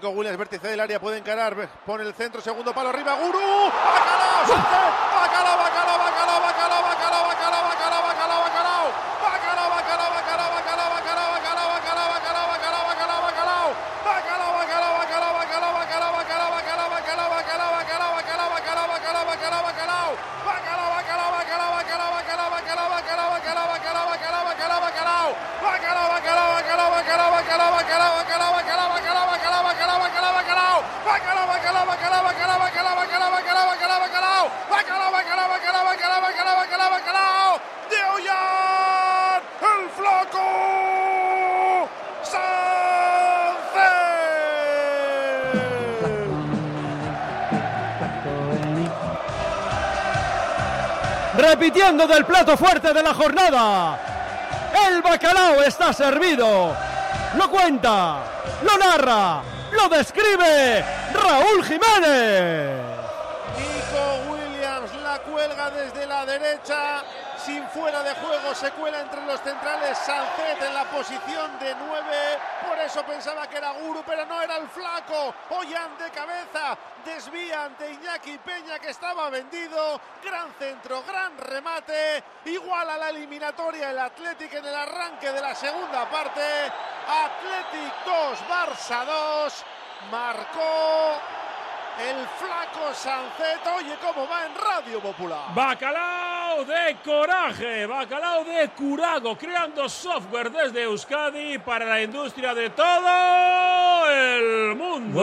Nico Williams, vértice del área, puede encarar, pone el centro, segundo palo arriba, Guru, repitiendo del plato fuerte de la jornada. El bacalao está servido. Lo cuenta, lo narra, lo describe Raúl Jiménez. Nico Williams la cuelga desde la derecha, sin fuera de juego, se cuela entre los centrales, Sancet en la posición de 9, por eso pensaba que era Guru, pero no era el flaco, Ollán de cabeza, desvía ante Iñaki Peña que estaba vendido, gran centro, gran remate, igual a la eliminatoria el Athletic en el arranque de la segunda parte, Athletic 2, Barça 2, marcó el flaco Sancet, oye cómo va en Radio Popular. Bacalao de coraje, bacalao de curago, creando software desde Euskadi para la industria de todo el mundo.